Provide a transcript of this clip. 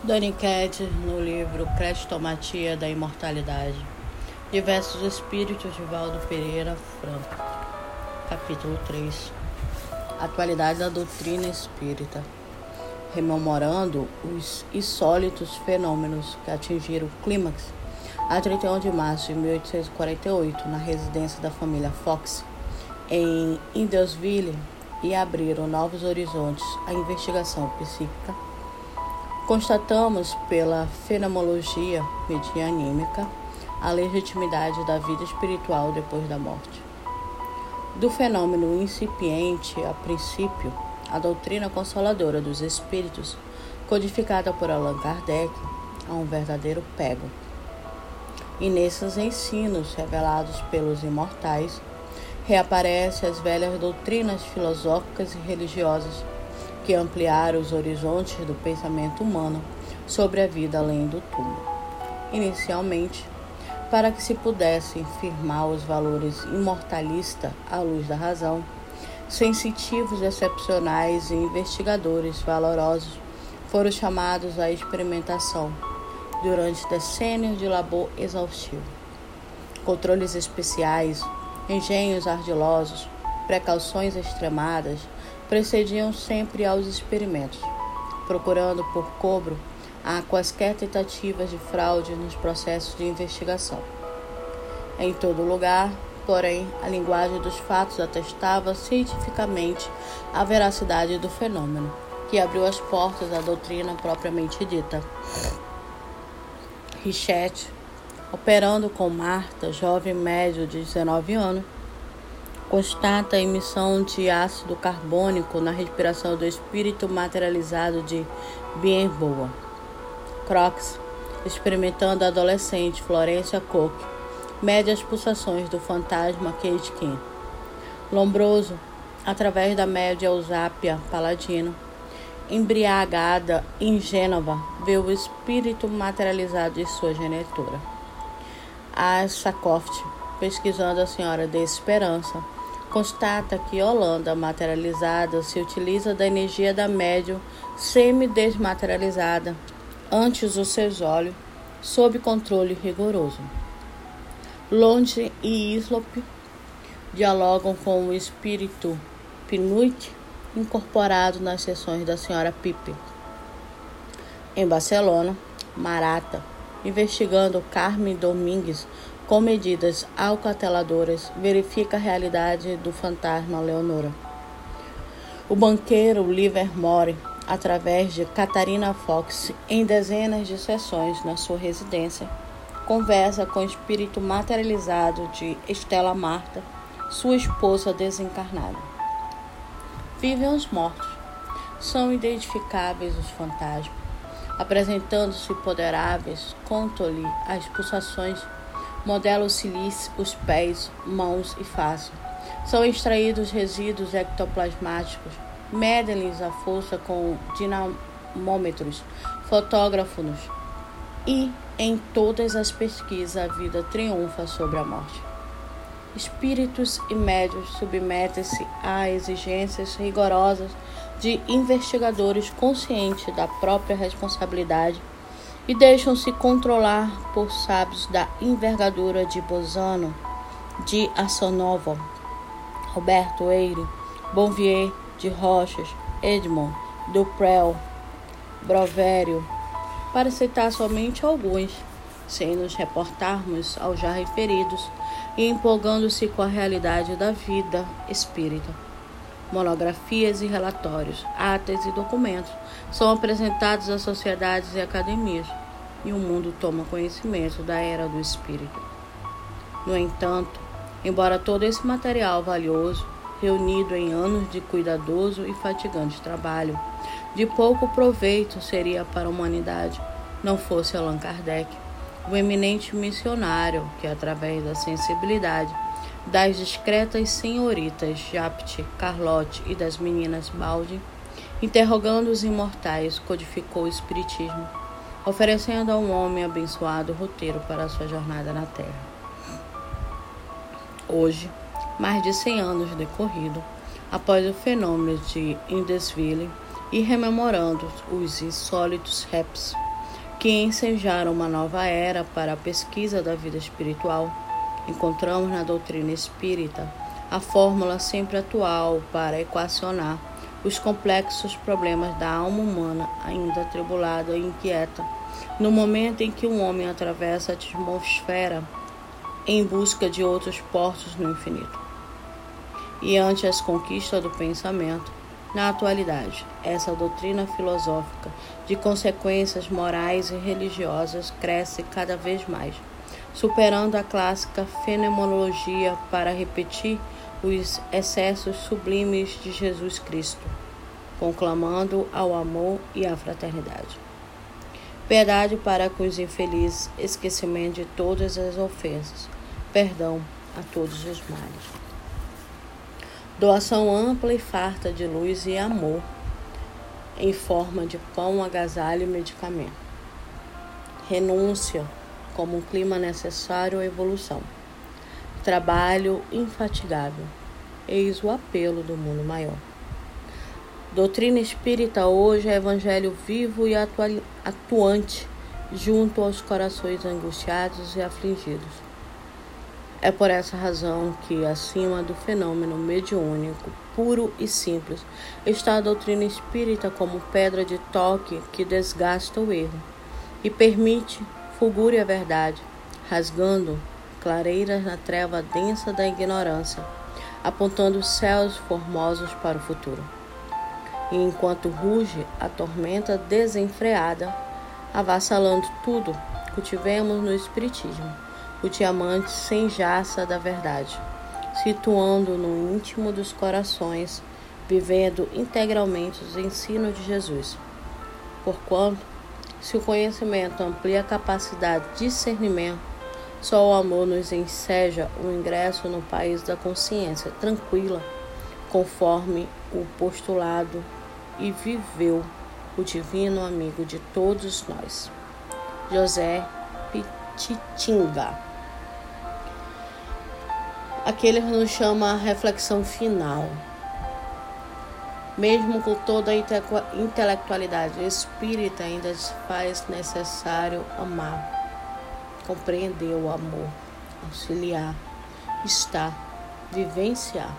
Dani Cat, no livro Crestomatia da Imortalidade. Diversos Espíritos de Valdo Pereira Franco. Capítulo 3. Atualidade da doutrina espírita. Rememorando os insólitos fenômenos que atingiram o clímax a 31 de março de 1848 na residência da família Fox em Indelsville e abriram novos horizontes à investigação psíquica Constatamos pela fenomenologia medianímica a legitimidade da vida espiritual depois da morte. Do fenômeno incipiente, a princípio, a doutrina consoladora dos espíritos, codificada por Allan Kardec, a um verdadeiro pego. E nesses ensinos revelados pelos imortais, reaparecem as velhas doutrinas filosóficas e religiosas que ampliaram os horizontes do pensamento humano sobre a vida além do túmulo. Inicialmente, para que se pudessem firmar os valores imortalistas à luz da razão, sensitivos excepcionais e investigadores valorosos foram chamados à experimentação durante decênios de labor exaustivo. Controles especiais, engenhos ardilosos, precauções extremadas precediam sempre aos experimentos, procurando por cobro a quaisquer tentativas de fraude nos processos de investigação. Em todo lugar, porém, a linguagem dos fatos atestava cientificamente a veracidade do fenômeno, que abriu as portas à doutrina propriamente dita. Richet, operando com Marta, jovem médio de 19 anos, constata a emissão de ácido carbônico na respiração do espírito materializado de Bienboa. Crox, experimentando a adolescente Florência Cook, mede as pulsações do fantasma Kate King. Lombroso, através da média Eusápia Paladino, embriagada em Gênova, vê o espírito materializado de sua genitora. A Sacoft, pesquisando a Senhora de Esperança, constata que Holanda materializada se utiliza da energia da médium semi-desmaterializada antes dos seus olhos, sob controle rigoroso. Longe e Islop dialogam com o espírito Pinuit incorporado nas sessões da senhora Pipe. Em Barcelona, Marata, investigando Carmen Domingues com medidas alcateladoras, verifica a realidade do fantasma Leonora. O banqueiro Livermore, através de Catarina Fox, em dezenas de sessões na sua residência, conversa com o espírito materializado de Estela Marta, sua esposa desencarnada. Vivem os mortos. São identificáveis os fantasmas, apresentando-se poderáveis, conto-lhe as pulsações modela o silício, os pés, mãos e face. São extraídos resíduos ectoplasmáticos, medem-lhes a força com dinamômetros, fotógrafos e em todas as pesquisas a vida triunfa sobre a morte. Espíritos e médios submetem-se a exigências rigorosas de investigadores conscientes da própria responsabilidade e deixam-se controlar por sábios da envergadura de Bozano, de Assonova, Roberto Eire, Bonvier de Rochas, Edmond, Duprel, Brovério, para citar somente alguns, sem nos reportarmos aos já referidos e empolgando-se com a realidade da vida espírita. Monografias e relatórios, atas e documentos são apresentados às sociedades e academias, e o mundo toma conhecimento da era do espírito. No entanto, embora todo esse material valioso, reunido em anos de cuidadoso e fatigante trabalho, de pouco proveito seria para a humanidade, não fosse Allan Kardec, o eminente missionário que, através da sensibilidade das discretas senhoritas Japt, Carlotte e das meninas Balde, interrogando os imortais, codificou o Espiritismo, oferecendo a um homem abençoado roteiro para a sua jornada na Terra. Hoje, mais de 100 anos decorrido, após o fenômeno de Indesville e rememorando os insólitos raps que ensejaram uma nova era para a pesquisa da vida espiritual. Encontramos na doutrina espírita a fórmula sempre atual para equacionar os complexos problemas da alma humana ainda atribulada e inquieta, no momento em que o homem atravessa a atmosfera em busca de outros portos no infinito. E ante as conquistas do pensamento, na atualidade, essa doutrina filosófica de consequências morais e religiosas cresce cada vez mais, superando a clássica fenomenologia para repetir os excessos sublimes de Jesus Cristo, conclamando ao amor e à fraternidade. Piedade para com os infelizes, esquecimento de todas as ofensas, perdão a todos os males. Doação ampla e farta de luz e amor, em forma de pão, agasalho e medicamento. Renúncia como um clima necessário à evolução trabalho infatigável. Eis o apelo do mundo maior. Doutrina espírita hoje é evangelho vivo e atuante junto aos corações angustiados e afligidos. É por essa razão que, acima do fenômeno mediúnico puro e simples, está a doutrina espírita como pedra de toque que desgasta o erro e permite fulgure a verdade, rasgando clareiras na treva densa da ignorância, apontando céus formosos para o futuro. E enquanto ruge a tormenta desenfreada, avassalando tudo, cultivemos no Espiritismo o diamante sem jaça da verdade, situando no íntimo dos corações, vivendo integralmente os ensinos de Jesus. Porquanto, se o conhecimento amplia a capacidade de discernimento, só o amor nos enseja o ingresso no país da consciência tranquila, conforme o postulado e viveu o divino amigo de todos nós. José Pititinga. Aqui ele nos chama a reflexão final. Mesmo com toda a intelectualidade espírita, ainda se faz necessário amar compreender o amor, auxiliar, estar, vivenciar.